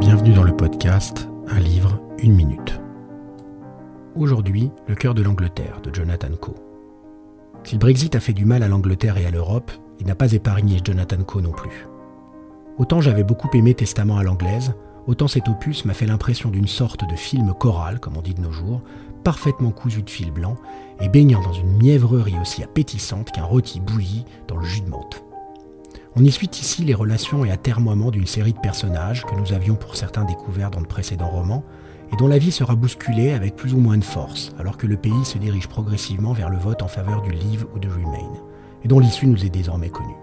Bienvenue dans le podcast Un livre, une minute. Aujourd'hui, Le cœur de l'Angleterre de Jonathan Coe. Si le Brexit a fait du mal à l'Angleterre et à l'Europe, il n'a pas épargné Jonathan Coe non plus. Autant j'avais beaucoup aimé Testament à l'anglaise, autant cet opus m'a fait l'impression d'une sorte de film choral, comme on dit de nos jours, parfaitement cousu de fil blanc et baignant dans une mièvrerie aussi appétissante qu'un rôti bouilli dans le jus de menthe. On y suit ici les relations et atermoiements d'une série de personnages que nous avions pour certains découverts dans de précédents romans, et dont la vie sera bousculée avec plus ou moins de force, alors que le pays se dirige progressivement vers le vote en faveur du Leave ou du Remain, et dont l'issue nous est désormais connue.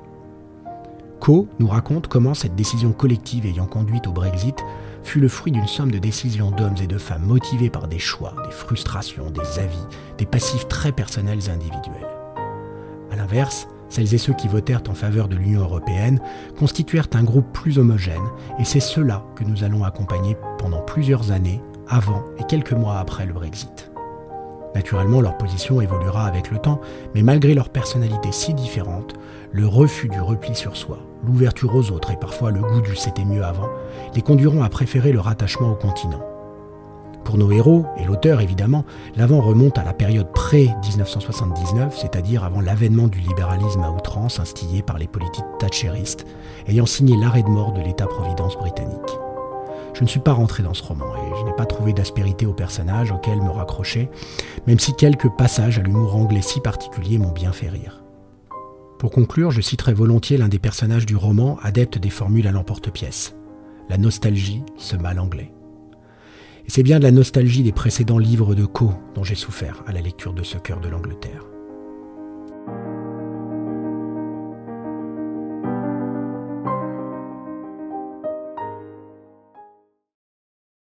Co nous raconte comment cette décision collective ayant conduit au Brexit fut le fruit d'une somme de décisions d'hommes et de femmes motivés par des choix, des frustrations, des avis, des passifs très personnels et individuels. A l'inverse, celles et ceux qui votèrent en faveur de l'Union européenne constituèrent un groupe plus homogène, et c'est cela que nous allons accompagner pendant plusieurs années, avant et quelques mois après le Brexit. Naturellement, leur position évoluera avec le temps, mais malgré leur personnalité si différente, le refus du repli sur soi, l'ouverture aux autres et parfois le goût du c'était mieux avant, les conduiront à préférer le rattachement au continent. Pour nos héros, et l'auteur évidemment, l'avant remonte à la période pré-1979, c'est-à-dire avant l'avènement du libéralisme à outrance instillé par les politiques thatcheristes, ayant signé l'arrêt de mort de l'État-providence britannique. Je ne suis pas rentré dans ce roman et je n'ai pas trouvé d'aspérité au personnage auquel me raccrocher, même si quelques passages à l'humour anglais si particulier m'ont bien fait rire. Pour conclure, je citerai volontiers l'un des personnages du roman, adepte des formules à l'emporte-pièce. La nostalgie, ce mal anglais. Et c'est bien de la nostalgie des précédents livres de Co dont j'ai souffert à la lecture de ce cœur de l'Angleterre.